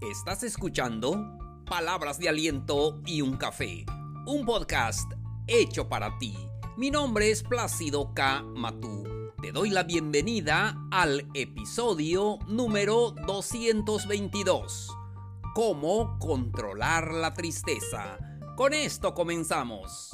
Estás escuchando Palabras de Aliento y un Café, un podcast hecho para ti. Mi nombre es Plácido K. Matú. Te doy la bienvenida al episodio número 222. ¿Cómo controlar la tristeza? Con esto comenzamos.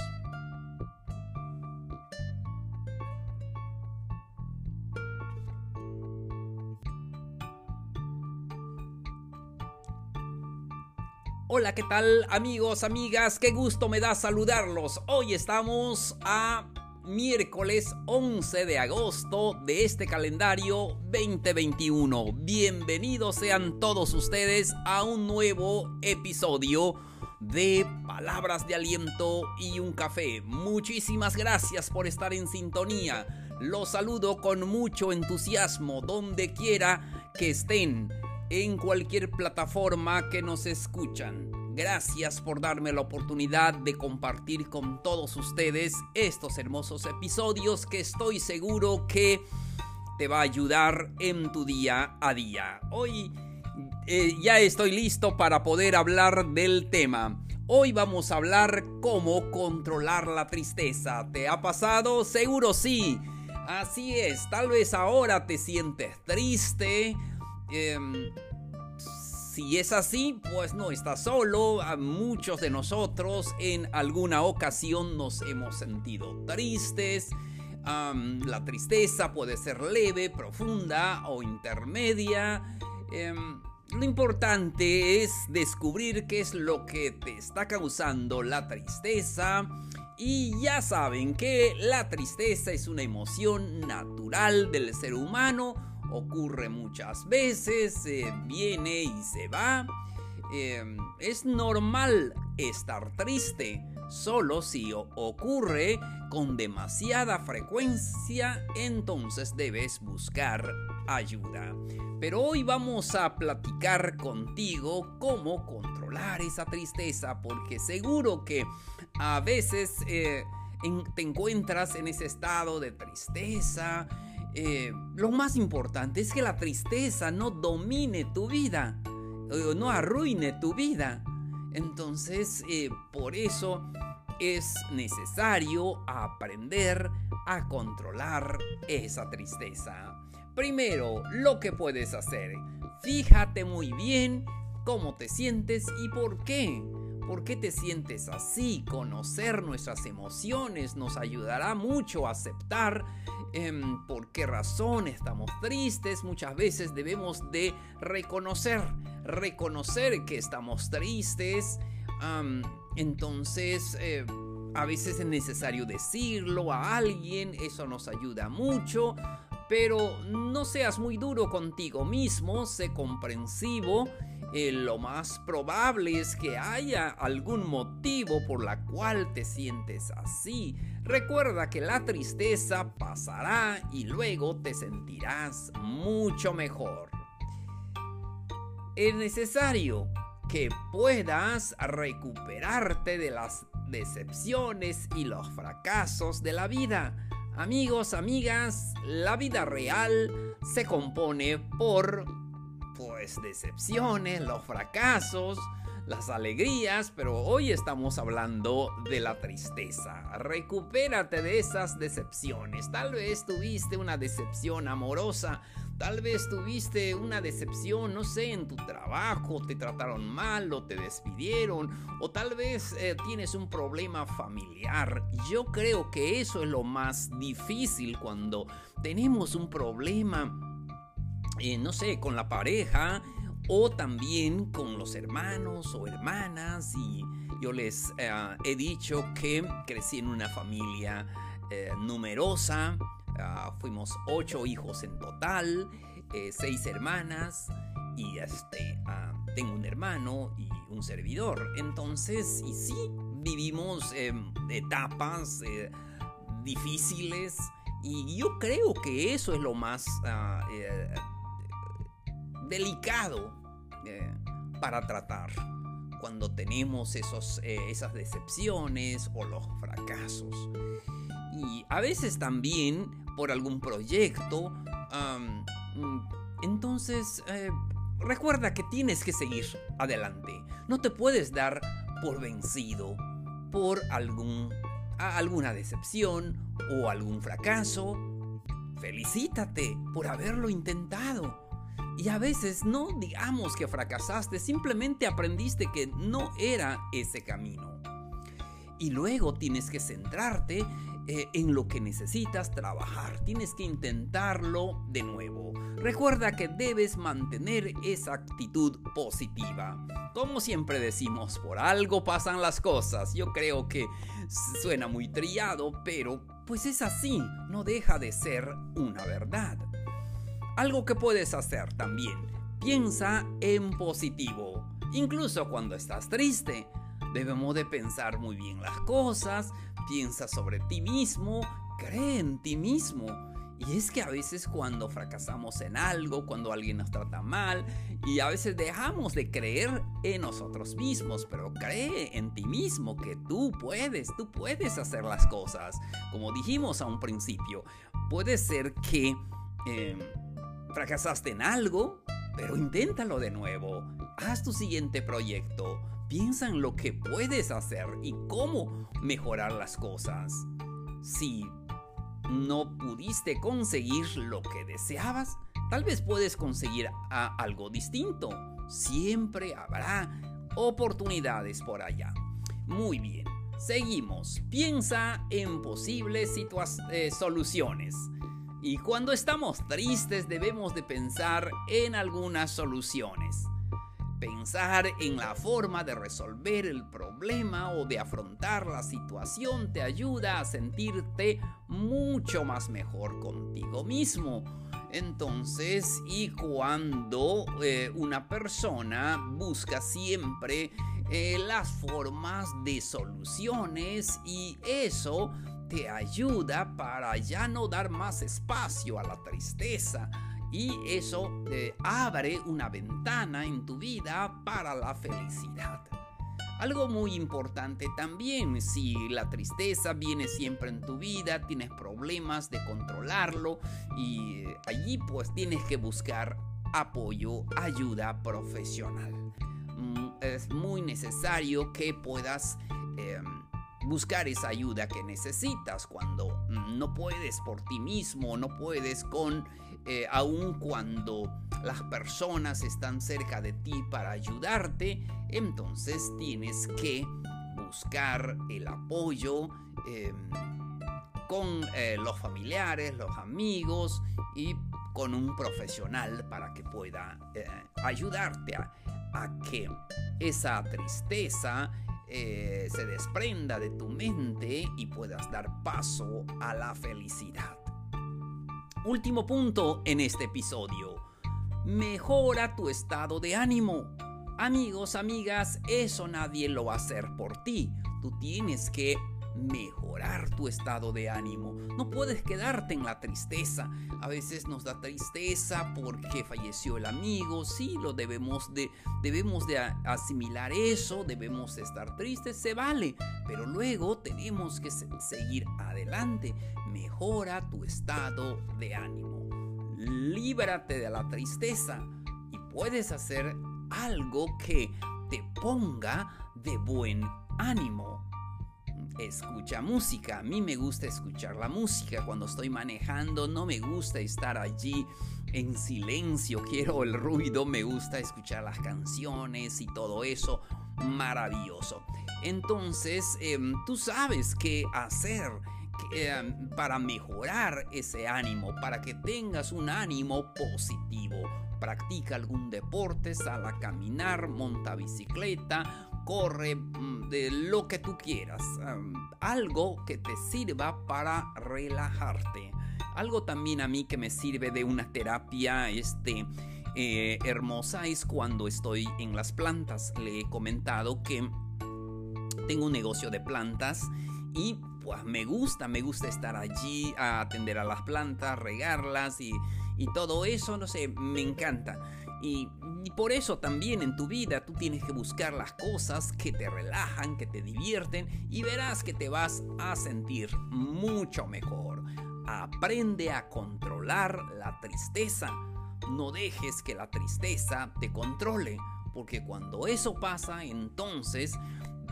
Hola, ¿qué tal amigos, amigas? Qué gusto me da saludarlos. Hoy estamos a miércoles 11 de agosto de este calendario 2021. Bienvenidos sean todos ustedes a un nuevo episodio de Palabras de Aliento y un Café. Muchísimas gracias por estar en sintonía. Los saludo con mucho entusiasmo donde quiera que estén en cualquier plataforma que nos escuchan. Gracias por darme la oportunidad de compartir con todos ustedes estos hermosos episodios que estoy seguro que te va a ayudar en tu día a día. Hoy eh, ya estoy listo para poder hablar del tema. Hoy vamos a hablar cómo controlar la tristeza. ¿Te ha pasado? Seguro sí. Así es, tal vez ahora te sientes triste Em, si es así, pues no estás solo. A muchos de nosotros en alguna ocasión nos hemos sentido tristes. la tristeza puede ser leve, profunda o intermedia. Em, lo importante es descubrir qué es lo que te está causando la tristeza. Y ya saben que la tristeza es una emoción natural del ser humano ocurre muchas veces, viene y se va. Em, es normal estar triste, solo si ocurre con demasiada frecuencia, entonces debes buscar ayuda. Pero hoy vamos a platicar contigo cómo controlar esa tristeza, porque seguro que a veces eh, te encuentras en ese estado de tristeza, eh, lo más importante es que la tristeza no domine tu vida, no arruine tu vida. Entonces, eh, por eso es necesario aprender a controlar esa tristeza. Primero, lo que puedes hacer. Fíjate muy bien cómo te sientes y por qué. ¿Por qué te sientes así? Conocer nuestras emociones nos ayudará mucho a aceptar em, por qué razón estamos tristes. Muchas veces debemos de reconocer, reconocer que estamos tristes. entonces, eh, a veces es necesario decirlo a alguien, eso nos ayuda mucho. Pero no seas muy duro contigo mismo, sé comprensivo eh, lo más probable es que haya algún motivo por la cual te sientes así. Recuerda que la tristeza pasará y luego te sentirás mucho mejor. Es necesario que puedas recuperarte de las decepciones y los fracasos de la vida. Amigos, amigas, la vida real se compone por pues decepciones, los fracasos, las alegrías, pero hoy estamos hablando de la tristeza. Recupérate de esas decepciones. Tal vez tuviste una decepción amorosa, tal vez tuviste una decepción, no sé, en tu trabajo, te trataron mal o te despidieron, o tal vez eh, tienes un problema familiar. Yo creo que eso es lo más difícil cuando tenemos un problema eh, no sé, con la pareja o también con los hermanos o hermanas. Y yo les eh, he dicho que crecí en una familia numerosa. Ah, fuimos ocho hijos en total, seis hermanas y este, ah, tengo un hermano y un servidor. Entonces, y sí, vivimos etapas difíciles y yo creo que eso es lo más ah, delicado eh, para tratar cuando tenemos esos, eh, esas decepciones o los fracasos. Y a veces también por algún proyecto. Mm, entonces, eh, recuerda que tienes que seguir adelante. No te puedes dar por vencido por algún, alguna decepción o algún fracaso. Felicítate por haberlo intentado. Y a veces no digamos que fracasaste, simplemente aprendiste que no era ese camino. Y luego tienes que centrarte eh, en lo que necesitas trabajar. Tienes que intentarlo de nuevo. Recuerda que debes mantener esa actitud positiva. Como siempre decimos, por algo pasan las cosas. Yo creo que suena muy trillado, pero pues es así. No deja de ser una verdad. Algo que puedes hacer también. Piensa en positivo. Incluso cuando estás triste. Debemos de pensar muy bien las cosas, piensa sobre ti mismo, cree en ti mismo. Y es que a veces cuando fracasamos en algo, cuando alguien nos trata mal, y a veces dejamos de creer en nosotros mismos, pero cree en ti mismo que tú puedes, tú puedes hacer las cosas. Como dijimos a un principio, puede ser que em, fracasaste en algo, pero inténtalo de nuevo. Haz tu siguiente proyecto Piensa en lo que puedes hacer y cómo mejorar las cosas. Si no pudiste conseguir lo que deseabas, tal vez puedes conseguir algo distinto. Siempre habrá oportunidades por allá. Muy bien, seguimos. Piensa en posibles eh, soluciones. Y cuando estamos tristes debemos de pensar en algunas soluciones. Pensar en la forma de resolver el problema o de afrontar la situación te ayuda a sentirte mucho más mejor contigo mismo. Entonces, y cuando eh, una persona busca siempre eh, las formas de soluciones y eso te ayuda para ya no dar más espacio a la tristeza, y eso te abre una ventana en tu vida para la felicidad. Algo muy importante también, si la tristeza viene siempre en tu vida, tienes problemas de controlarlo y eh, allí pues tienes que buscar apoyo, ayuda profesional. Mm, es muy necesario que puedas em, buscar esa ayuda que necesitas cuando no puedes por ti mismo, no puedes con eh, aun cuando las personas están cerca de ti para ayudarte, entonces tienes que buscar el apoyo em, con eh, los familiares, los amigos y con un profesional para que pueda eh, ayudarte a, a, que esa tristeza se desprenda de tu mente y puedas dar paso a la felicidad. Último punto en este episodio. Mejora tu estado de ánimo. Amigos, amigas, eso nadie lo va a hacer por ti. Tú tienes que mejorar tu estado de ánimo. No puedes quedarte en la tristeza. A veces nos da tristeza porque falleció el amigo. Sí, lo debemos de debemos de asimilar eso, debemos estar tristes, se vale, pero luego tenemos que seguir adelante. Mejora tu estado de ánimo. Líbrate de la tristeza y puedes hacer algo que te ponga de buen ánimo escucha música. A mí me gusta escuchar la música. Cuando estoy manejando no me gusta estar allí en silencio. Quiero el ruido, me gusta escuchar las canciones y todo eso. Maravilloso. Entonces, em, tú sabes qué hacer. Em, para mejorar ese ánimo, para que tengas un ánimo positivo. Practica algún deporte, sal a caminar, monta bicicleta, corre, mm, de lo que tú quieras. algo que te sirva para relajarte. Algo también a mí que me sirve de una terapia este, eh, hermosa es cuando estoy en las plantas. Le he comentado que tengo un negocio de plantas y pues me gusta, me gusta estar allí a atender a las plantas, regarlas y, y todo eso, no sé, me encanta. Y, por eso también en tu vida tú tienes que buscar las cosas que te relajan, que te divierten y verás que te vas a sentir mucho mejor. Aprende a controlar la tristeza no dejes que la tristeza te controle, porque cuando eso pasa, entonces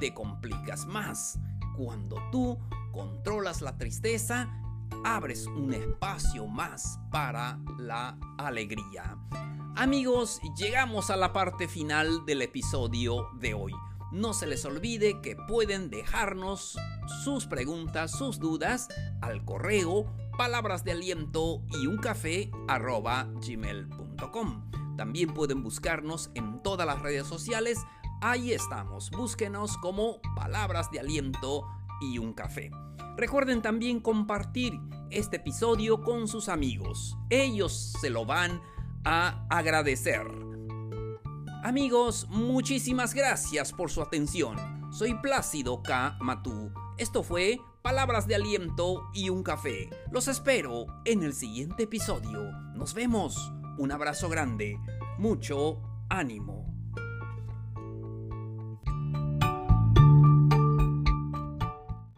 te complicas más. Cuando tú controlas la tristeza, abres un espacio más para la alegría. Amigos, llegamos a la parte final del episodio de hoy. No se les olvide que pueden dejarnos sus preguntas, sus dudas al correo palabras de aliento y un café gmail.com. También pueden buscarnos en todas las redes sociales. Ahí estamos. Búsquenos como palabras de aliento y un café. Recuerden también compartir este episodio con sus amigos. Ellos se lo van a agradecer. Amigos, muchísimas gracias por su atención. Soy Plácido K. Matú. Esto fue Palabras de Aliento y un Café. Los espero en el siguiente episodio. Nos vemos. Un abrazo grande. Mucho ánimo.